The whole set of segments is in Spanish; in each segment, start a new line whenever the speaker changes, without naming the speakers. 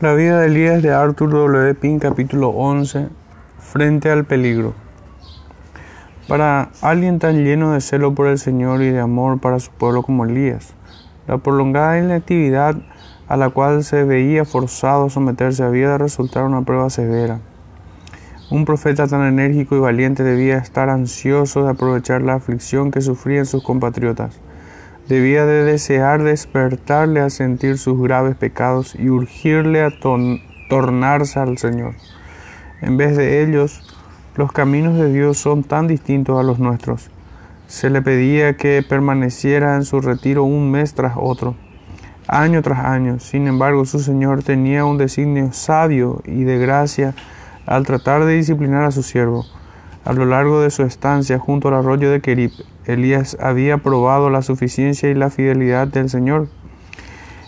La vida de Elías de Arthur W. Pink, capítulo 11, Frente al peligro. Para alguien tan lleno de celo por el Señor y de amor para su pueblo como Elías, la prolongada inactividad a la cual se veía forzado a someterse había de resultar una prueba severa. Un profeta tan enérgico y valiente debía estar ansioso de aprovechar la aflicción que sufrían sus compatriotas debía de desear despertarle a sentir sus graves pecados y urgirle a tornarse al Señor. En vez de ellos, los caminos de Dios son tan distintos a los nuestros. Se le pedía que permaneciera en su retiro un mes tras otro, año tras año. Sin embargo, su Señor tenía un designio sabio y de gracia al tratar de disciplinar a su siervo. A lo largo de su estancia junto al arroyo de Kerib, Elías había probado la suficiencia y la fidelidad del Señor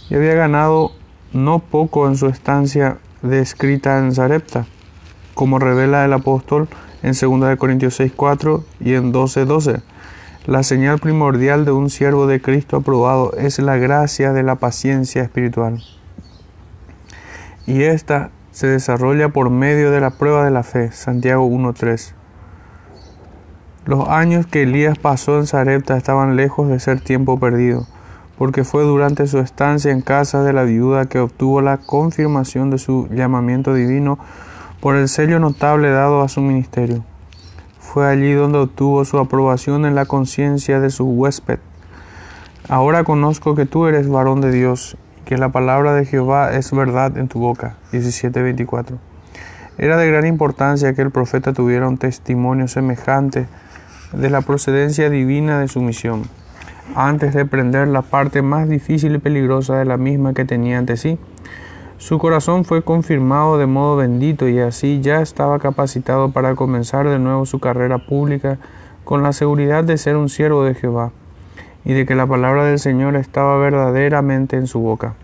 y había ganado no poco en su estancia descrita en Zarepta, como revela el apóstol en 2 Corintios 6:4 y en 12:12. La señal primordial de un siervo de Cristo aprobado es la gracia de la paciencia espiritual. Y esta se desarrolla por medio de la prueba de la fe, Santiago 1:3. Los años que Elías pasó en Sarepta estaban lejos de ser tiempo perdido, porque fue durante su estancia en casa de la viuda que obtuvo la confirmación de su llamamiento divino por el sello notable dado a su ministerio. Fue allí donde obtuvo su aprobación en la conciencia de su huésped. Ahora conozco que tú eres varón de Dios y que la palabra de Jehová es verdad en tu boca. 17:24. Era de gran importancia que el profeta tuviera un testimonio semejante de la procedencia divina de su misión, antes de prender la parte más difícil y peligrosa de la misma que tenía ante sí. Su corazón fue confirmado de modo bendito y así ya estaba capacitado para comenzar de nuevo su carrera pública con la seguridad de ser un siervo de Jehová y de que la palabra del Señor estaba verdaderamente en su boca.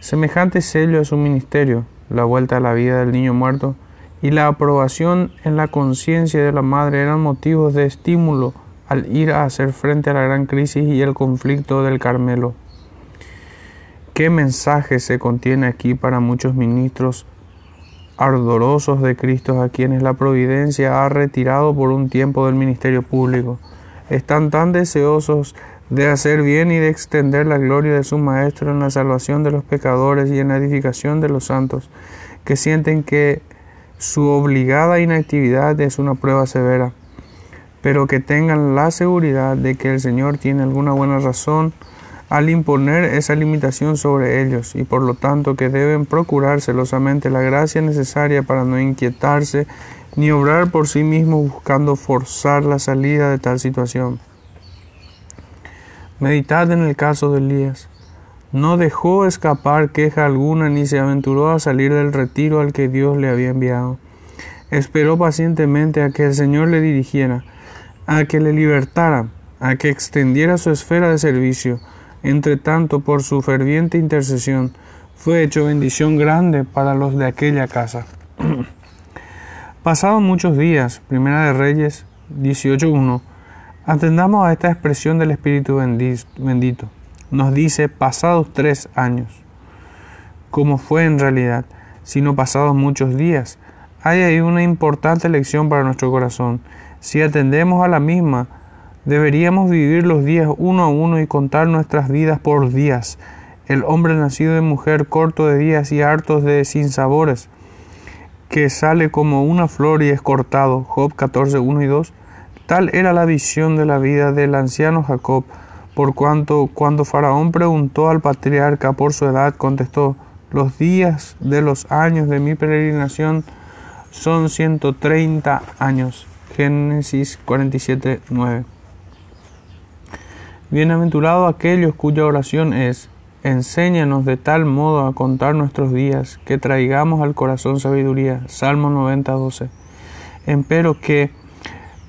Semejante sello a su ministerio, la vuelta a la vida del niño muerto, y la aprobación en la conciencia de la madre eran motivos de estímulo al ir a hacer frente a la gran crisis y el conflicto del Carmelo. ¿Qué mensaje se contiene aquí para muchos ministros ardorosos de Cristo a quienes la providencia ha retirado por un tiempo del ministerio público? Están tan deseosos de hacer bien y de extender la gloria de su Maestro en la salvación de los pecadores y en la edificación de los santos, que sienten que su obligada inactividad es una prueba severa, pero que tengan la seguridad de que el Señor tiene alguna buena razón al imponer esa limitación sobre ellos y por lo tanto que deben procurar celosamente la gracia necesaria para no inquietarse ni obrar por sí mismos buscando forzar la salida de tal situación. Meditad en el caso de Elías. No dejó escapar queja alguna ni se aventuró a salir del retiro al que Dios le había enviado. Esperó pacientemente a que el Señor le dirigiera, a que le libertara, a que extendiera su esfera de servicio. Entre tanto, por su ferviente intercesión, fue hecho bendición grande para los de aquella casa. Pasados muchos días, Primera de Reyes 18.1, atendamos a esta expresión del Espíritu bendito nos dice pasados tres años, como fue en realidad, sino pasados muchos días. Hay ahí una importante lección para nuestro corazón. Si atendemos a la misma, deberíamos vivir los días uno a uno y contar nuestras vidas por días. El hombre nacido de mujer corto de días y hartos de sinsabores, que sale como una flor y es cortado. Job 14, 1 y 2. Tal era la visión de la vida del anciano Jacob por cuanto cuando Faraón preguntó al patriarca por su edad, contestó, los días de los años de mi peregrinación son 130 años. Génesis 47, 9. Bienaventurado aquellos cuya oración es, enséñanos de tal modo a contar nuestros días, que traigamos al corazón sabiduría. Salmo 90, 12. Empero que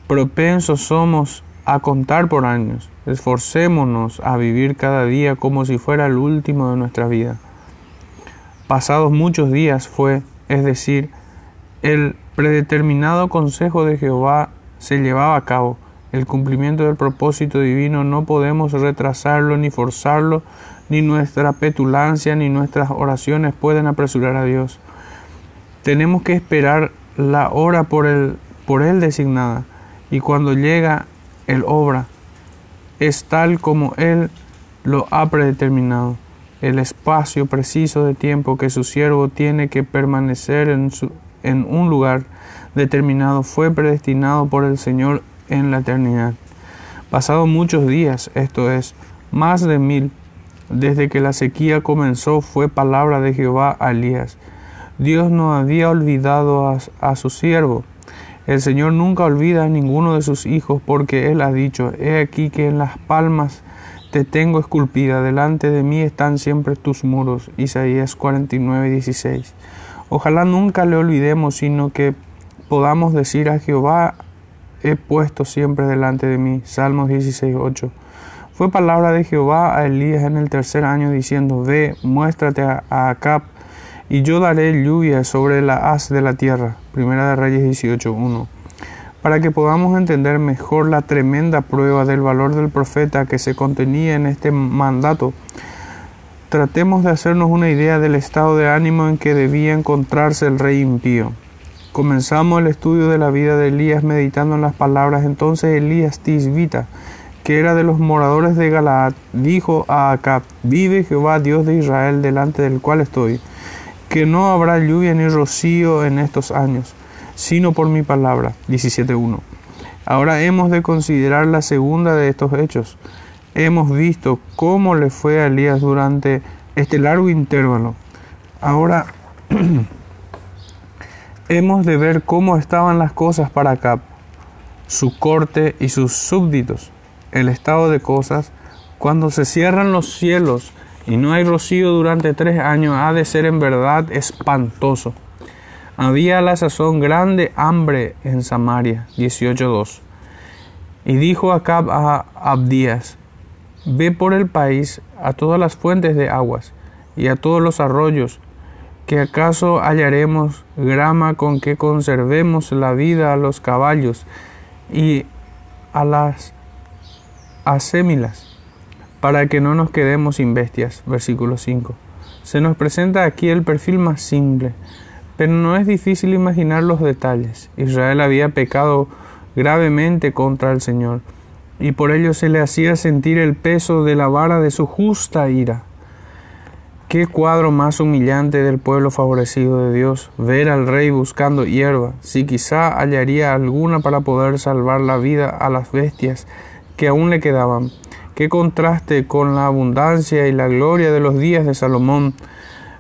propensos somos a contar por años. Esforcémonos a vivir cada día como si fuera el último de nuestra vida. Pasados muchos días fue, es decir, el predeterminado consejo de Jehová se llevaba a cabo, El cumplimiento del propósito divino no podemos retrasarlo ni forzarlo, ni nuestra petulancia ni nuestras oraciones pueden apresurar a Dios. Tenemos que esperar la hora por él, por él designada, y cuando llega, Él obra. Es tal como Él lo ha predeterminado. El espacio preciso de tiempo que su siervo tiene que permanecer en, su, en un lugar determinado fue predestinado por el Señor en la eternidad. Pasado muchos días, esto es, más de mil, desde que la sequía comenzó, fue palabra de Jehová a Elías. Dios no había olvidado a, a su siervo. El Señor nunca olvida a ninguno de sus hijos, porque Él ha dicho, He aquí que en las palmas te tengo esculpida, delante de mí están siempre tus muros. Isaías 49, 16. Ojalá nunca le olvidemos, sino que podamos decir a Jehová, he puesto siempre delante de mí. Salmos 16, 8. Fue palabra de Jehová a Elías en el tercer año diciendo, Ve, muéstrate a, Acab, y yo daré lluvia sobre la haz de la tierra. Primera de Reyes 18, 1. Para que podamos entender mejor la tremenda prueba del valor del profeta que se contenía en este mandato, tratemos de hacernos una idea del estado de ánimo en que debía encontrarse el rey impío. Comenzamos el estudio de la vida de Elías meditando en las palabras entonces Elías Tisbita, que era de los moradores de Galaad, dijo a Acab, vive Jehová Dios de Israel delante del cual estoy, que no habrá lluvia ni rocío en estos años, sino por mi palabra. 17.1. Ahora hemos de considerar la segunda de estos hechos hemos visto cómo le fue a Elías durante este largo intervalo. Ahora hemos de ver cómo estaban las cosas para Acab, su corte y sus súbditos. El estado de cosas, cuando se cierran los cielos y no hay rocío durante tres años, ha de ser en verdad espantoso. Había a la sazón grande hambre en Samaria. 18.2. Y dijo Acab a Abdías, Ve por el país a todas las fuentes de aguas y a todos los arroyos, que acaso hallaremos grama con que conservemos la vida a los caballos y a las asémilas, para que no nos quedemos sin bestias. Versículo 5. Se nos presenta aquí el perfil más simple, pero no es difícil imaginar los detalles. Israel había pecado gravemente contra el Señor y por ello se le hacía sentir el peso de la vara de su justa ira. Qué cuadro más humillante del pueblo favorecido de Dios, ver al rey buscando hierba, si quizá hallaría alguna para poder salvar la vida a las bestias que aún le quedaban. Qué contraste con la abundancia y la gloria de los días de Salomón.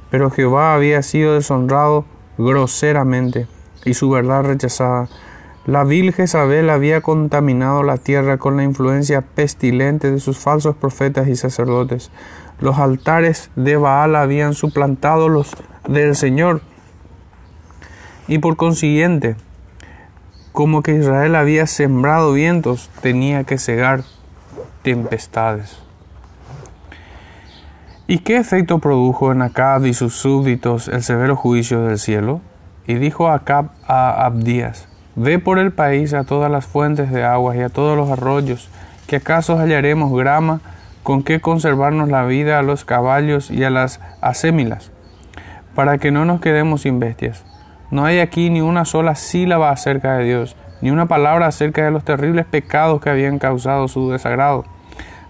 Pero Jehová había sido deshonrado groseramente y su verdad rechazada. La vil Jezabel había contaminado la tierra con la influencia pestilente de sus falsos profetas y sacerdotes. Los altares de Baal habían suplantado los del Señor. Y por consiguiente, como que Israel había sembrado vientos, tenía que cegar tempestades. ¿Y qué efecto produjo en Acab y sus súbditos el severo juicio del cielo? Y dijo Acab a Abdías, Ve por el país a todas las fuentes de aguas y a todos los arroyos, que acaso hallaremos grama con que conservarnos la vida a los caballos y a las asémilas, para que no nos quedemos sin bestias. No hay aquí ni una sola sílaba acerca de Dios, ni una palabra acerca de los terribles pecados que habían causado su desagrado.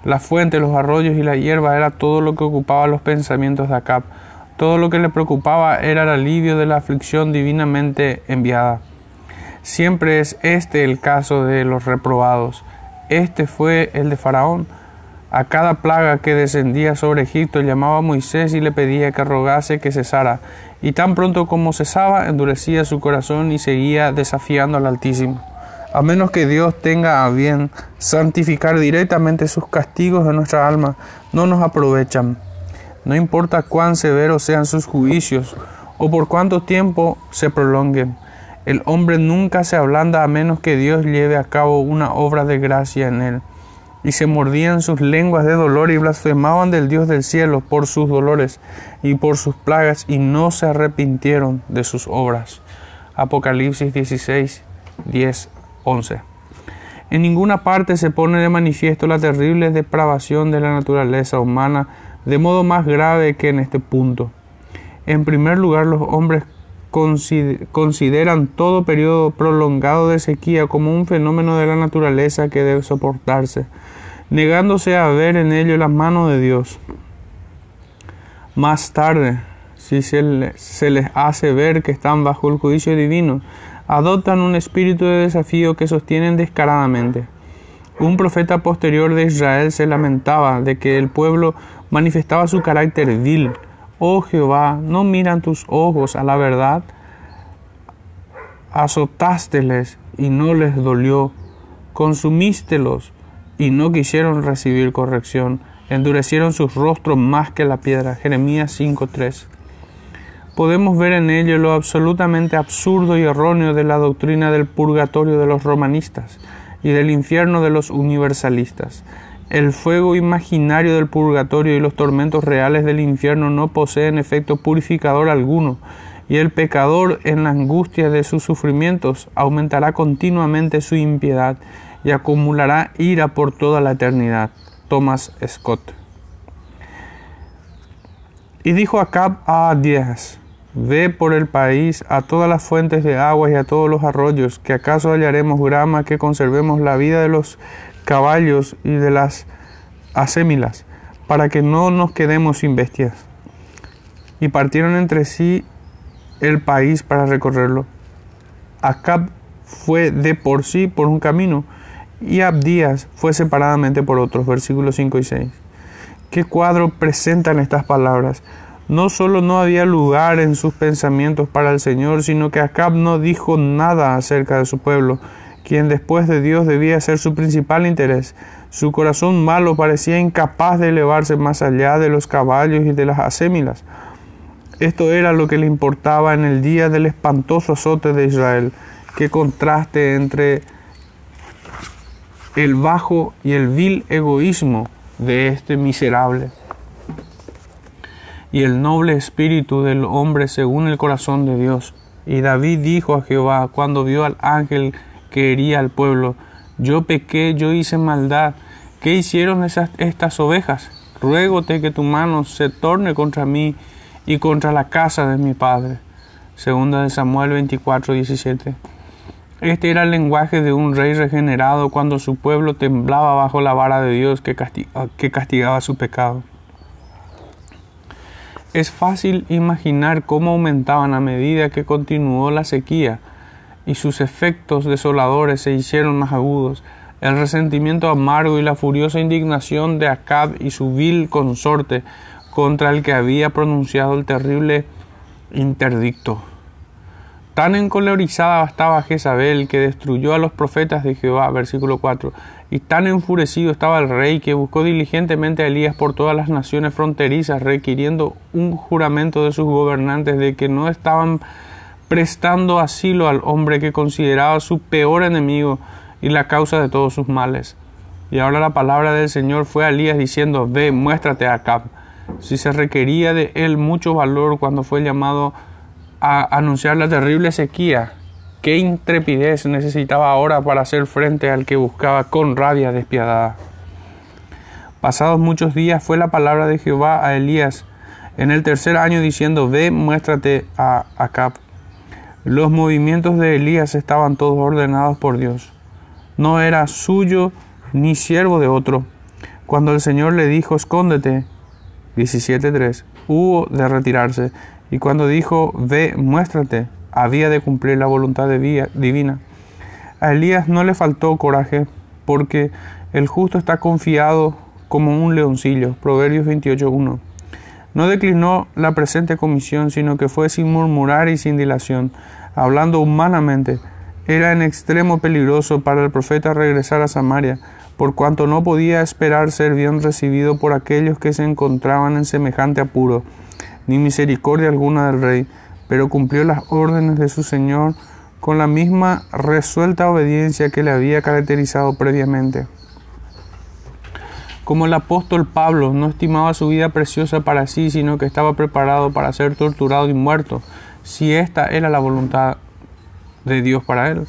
La fuente, los arroyos y la hierba era todo lo que ocupaba los pensamientos de Acab. Todo lo que le preocupaba era el alivio de la aflicción divinamente enviada. Siempre es este el caso de los reprobados. Este fue el de Faraón. A cada plaga que descendía sobre Egipto llamaba a Moisés y le pedía que rogase que cesara. Y tan pronto como cesaba, endurecía su corazón y seguía desafiando al Altísimo. A menos que Dios tenga a bien santificar directamente sus castigos de nuestra alma, no nos aprovechan. No importa cuán severos sean sus juicios o por cuánto tiempo se prolonguen. El hombre nunca se ablanda a menos que Dios lleve a cabo una obra de gracia en él. Y se mordían sus lenguas de dolor y blasfemaban del Dios del cielo por sus dolores y por sus plagas y no se arrepintieron de sus obras. Apocalipsis 16, 10, 11. En ninguna parte se pone de manifiesto la terrible depravación de la naturaleza humana de modo más grave que en este punto. En primer lugar, los hombres consideran todo periodo prolongado de sequía como un fenómeno de la naturaleza que debe soportarse, negándose a ver en ello la mano de Dios. Más tarde, si se, les hace ver que están bajo el juicio divino, adoptan un espíritu de desafío que sostienen descaradamente. Un profeta posterior de Israel se lamentaba de que el pueblo manifestaba su carácter vil. Oh Jehová, ¿no miran tus ojos a la verdad? Azotásteles y no les dolió, consumístelos y no quisieron recibir corrección, endurecieron sus rostros más que la piedra. Jeremías 5.3 podemos ver en ello lo absolutamente absurdo y erróneo de la doctrina del purgatorio de los romanistas y del infierno de los universalistas. El fuego imaginario del purgatorio y los tormentos reales del infierno no poseen efecto purificador alguno, y el pecador en la angustia de sus sufrimientos aumentará continuamente su impiedad y acumulará ira por toda la eternidad. Thomas Scott. Y dijo Acab a Díaz, Ve por el país a todas las fuentes de agua y a todos los arroyos, que acaso hallaremos grama que conservemos la vida de los caballos y de las asémilas, para que no nos quedemos sin bestias. Y partieron entre sí el país para recorrerlo. Acab fue de por sí por un camino, y Abdías fue separadamente por otros. Versículos 5 y 6. ¿Qué cuadro presentan estas palabras? No solo no había lugar en sus pensamientos para el Señor, sino que Acab no dijo nada acerca de su pueblo, quien después de Dios debía ser su principal interés. Su corazón malo parecía incapaz de elevarse más allá de los caballos y de las asémilas. Esto era lo que le importaba en el día del espantoso azote de Israel. Qué contraste entre el bajo y el vil egoísmo de este miserable y el noble espíritu del hombre según el corazón de Dios. Y David dijo a Jehová cuando vio al ángel que hería al pueblo, yo pequé, yo hice maldad. ¿Qué hicieron esas, estas ovejas? Ruégote que tu mano se torne contra mí y contra la casa de mi padre. Segunda de Samuel 24, 17. Este era el lenguaje de un rey regenerado cuando su pueblo temblaba bajo la vara de Dios que, que castigaba su pecado. Es fácil imaginar cómo aumentaban a medida que continuó la sequía y sus efectos desoladores se hicieron más agudos. El resentimiento amargo y la furiosa indignación de Acab y su vil consorte contra el que había pronunciado el terrible interdicto. Tan encolerizada estaba Jezabel que destruyó a los profetas de Jehová, versículo 4, y tan enfurecido estaba el rey que buscó diligentemente a Elías por todas las naciones fronterizas, requiriendo un juramento de sus gobernantes de que no estaban prestando asilo al hombre que consideraba su peor enemigo y la causa de todos sus males. Y ahora la palabra del Señor fue a Elías diciendo, ve, muéstrate a Acab. Si se requería de él mucho valor cuando fue llamado a anunciar la terrible sequía, qué intrepidez necesitaba ahora para hacer frente al que buscaba con rabia despiadada. Pasados muchos días fue la palabra de Jehová a Elías en el tercer año diciendo, ve, muéstrate a Acab. Los movimientos de Elías estaban todos ordenados por Dios. No era suyo ni siervo de otro. Cuando el Señor le dijo, escóndete, 17.3, hubo de retirarse y cuando dijo, ve, muéstrate, había de cumplir la voluntad divina. A Elías no le faltó coraje, porque el justo está confiado como un leoncillo. Proverbios 28.1. No declinó la presente comisión, sino que fue sin murmurar y sin dilación, hablando humanamente. Era en extremo peligroso para el profeta regresar a Samaria, por cuanto no podía esperar ser bien recibido por aquellos que se encontraban en semejante apuro ni misericordia alguna del rey, pero cumplió las órdenes de su Señor con la misma resuelta obediencia que le había caracterizado previamente. Como el apóstol Pablo no estimaba su vida preciosa para sí, sino que estaba preparado para ser torturado y muerto, si esta era la voluntad de Dios para él.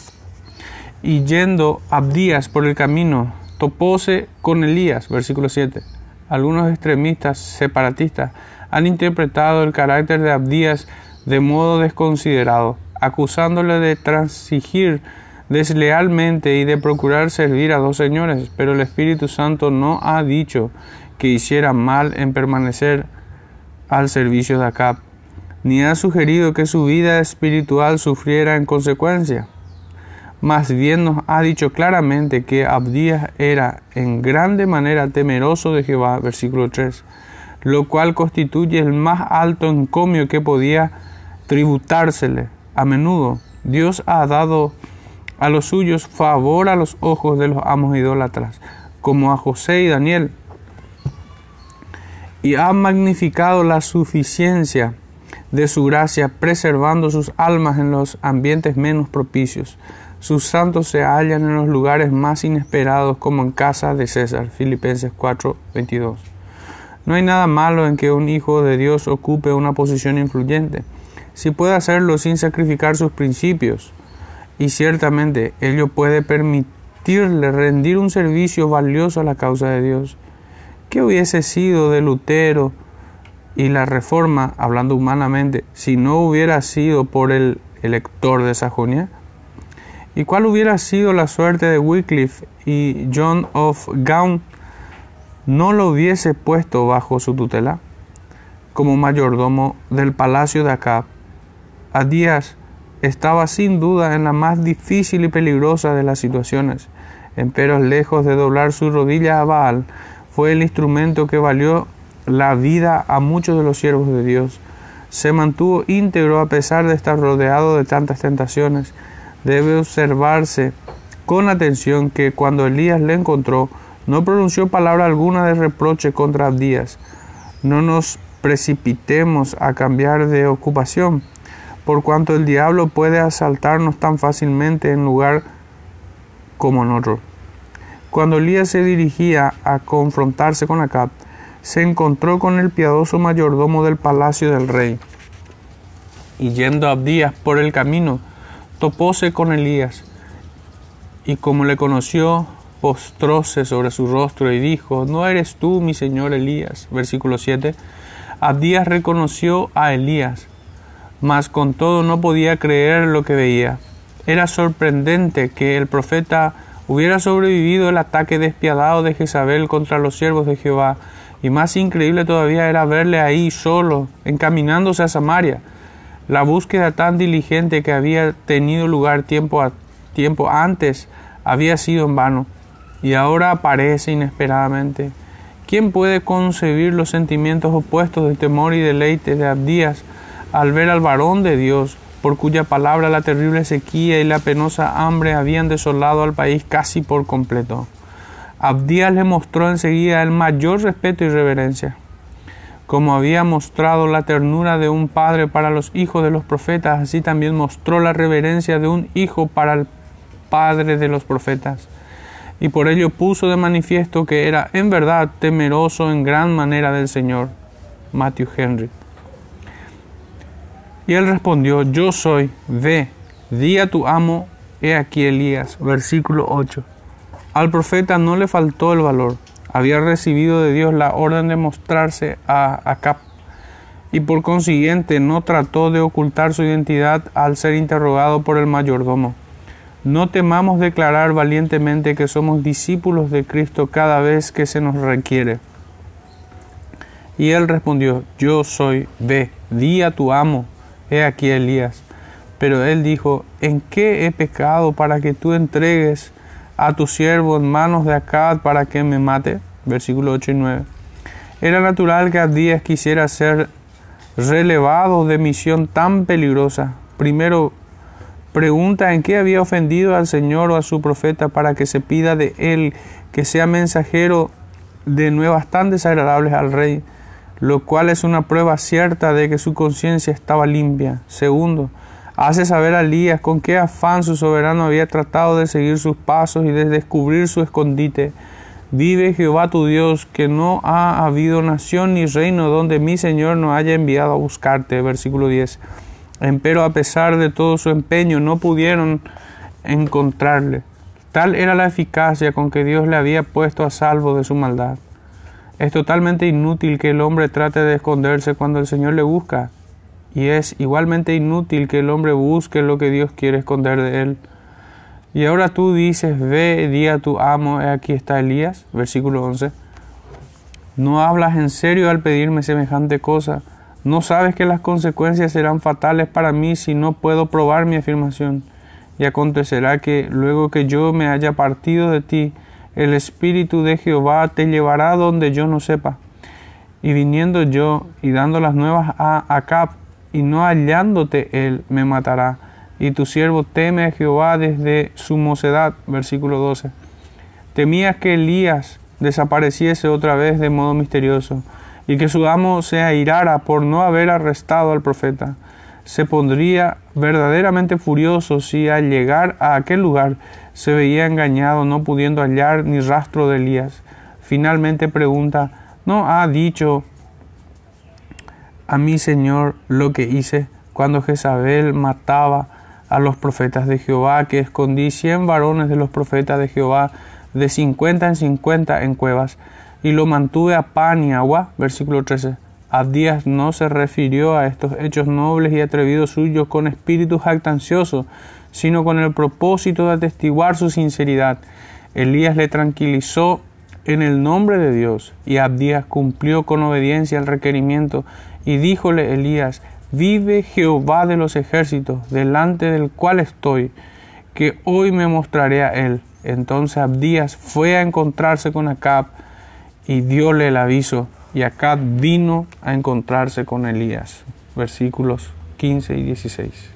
Y yendo Abdías por el camino, topóse con Elías, versículo 7. Algunos extremistas separatistas han interpretado el carácter de Abdías de modo desconsiderado, acusándole de transigir deslealmente y de procurar servir a dos señores, pero el Espíritu Santo no ha dicho que hiciera mal en permanecer al servicio de Acab, ni ha sugerido que su vida espiritual sufriera en consecuencia. Más bien nos ha dicho claramente que Abdías era en grande manera temeroso de Jehová, versículo 3, lo cual constituye el más alto encomio que podía tributársele. A menudo Dios ha dado a los suyos favor a los ojos de los amos idólatras, como a José y Daniel, y ha magnificado la suficiencia de su gracia, preservando sus almas en los ambientes menos propicios. Sus santos se hallan en los lugares más inesperados, como en casa de César. Filipenses 4, 22. No hay nada malo en que un hijo de Dios ocupe una posición influyente, si puede hacerlo sin sacrificar sus principios y ciertamente ello puede permitirle rendir un servicio valioso a la causa de Dios. ¿Qué hubiese sido de Lutero y la reforma, hablando humanamente, si no hubiera sido por el elector de Sajonia? ¿Y cuál hubiera sido la suerte de Wycliffe y John of Gaunt no lo hubiese puesto bajo su tutela como mayordomo del palacio de Acab? A días estaba sin duda en la más difícil y peligrosa de las situaciones. Empero, lejos de doblar su rodilla a Baal, fue el instrumento que valió la vida a muchos de los siervos de Dios. Se mantuvo íntegro a pesar de estar rodeado de tantas tentaciones. Debe observarse con atención que cuando Elías le encontró, no pronunció palabra alguna de reproche contra Abdías. No nos precipitemos a cambiar de ocupación por cuanto el diablo puede asaltarnos tan fácilmente en lugar como en otro. Cuando Elías se dirigía a confrontarse con Acab, se encontró con el piadoso mayordomo del palacio del rey. Y yendo a Abdías por el camino, topóse con Elías, y como le conoció, postróse sobre su rostro y dijo, ¿no eres tú, mi señor Elías? Versículo 7. Abdías reconoció a Elías, mas con todo no podía creer lo que veía. Era sorprendente que el profeta hubiera sobrevivido el ataque despiadado de Jezabel contra los siervos de Jehová, y más increíble todavía era verle ahí solo, encaminándose a Samaria. La búsqueda tan diligente que había tenido lugar tiempo, a, tiempo antes había sido en vano, y ahora aparece inesperadamente. ¿Quién puede concebir los sentimientos opuestos de temor y deleite de Abdías al ver al varón de Dios, por cuya palabra la terrible sequía y la penosa hambre habían desolado al país casi por completo. Abdías le mostró enseguida el mayor respeto y reverencia. Como había mostrado la ternura de un padre para los hijos de los profetas, así también mostró la reverencia de un hijo para el padre de los profetas. Y por ello puso de manifiesto que era en verdad temeroso en gran manera del Señor. Matthew Henry. Y él respondió, yo soy, ve, di a tu amo, he aquí Elías, versículo 8. Al profeta no le faltó el valor, había recibido de Dios la orden de mostrarse a Acap y por consiguiente no trató de ocultar su identidad al ser interrogado por el mayordomo. No temamos declarar valientemente que somos discípulos de Cristo cada vez que se nos requiere. Y él respondió, yo soy, ve, di a tu amo, he aquí Elías. Pero él dijo, ¿en qué he pecado para que tú entregues a tu siervo en manos de Acad para que me mate? Versículo 8 y 9. Era natural que Abdías quisiera ser relevado de misión tan peligrosa. Primero, pregunta en qué había ofendido al Señor o a su profeta para que se pida de él que sea mensajero de nuevas tan desagradables al rey lo cual es una prueba cierta de que su conciencia estaba limpia. Segundo, hace saber a Elías con qué afán su soberano había tratado de seguir sus pasos y de descubrir su escondite. Vive Jehová tu Dios, que no ha habido nación ni reino donde mi Señor no haya enviado a buscarte. Versículo 10. Empero a pesar de todo su empeño no pudieron encontrarle. Tal era la eficacia con que Dios le había puesto a salvo de su maldad. Es totalmente inútil que el hombre trate de esconderse cuando el Señor le busca, y es igualmente inútil que el hombre busque lo que Dios quiere esconder de él. Y ahora tú dices, ve, di a tu amo, aquí está Elías, versículo 11. No hablas en serio al pedirme semejante cosa. No sabes que las consecuencias serán fatales para mí si no puedo probar mi afirmación. Y acontecerá que luego que yo me haya partido de ti, el Espíritu de Jehová te llevará donde yo no sepa. Y viniendo yo y dando las nuevas a Acab, y no hallándote él, me matará. Y tu siervo teme a Jehová desde su mocedad. Versículo 12. Temías que Elías desapareciese otra vez de modo misterioso, y que su amo se airara por no haber arrestado al profeta se pondría verdaderamente furioso si al llegar a aquel lugar se veía engañado no pudiendo hallar ni rastro de Elías. Finalmente pregunta, ¿no ha dicho a mi Señor lo que hice cuando Jezabel mataba a los profetas de Jehová, que escondí cien varones de los profetas de Jehová de cincuenta en cincuenta en cuevas, y lo mantuve a pan y agua? Versículo 13. Abdías no se refirió a estos hechos nobles y atrevidos suyos con espíritu jactancioso, sino con el propósito de atestiguar su sinceridad. Elías le tranquilizó en el nombre de Dios, y Abdías cumplió con obediencia el requerimiento, y díjole Elías, Vive Jehová de los ejércitos, delante del cual estoy, que hoy me mostraré a él. Entonces Abdías fue a encontrarse con Acab, y diole el aviso y Acab vino a encontrarse con Elías. Versículos 15 y 16.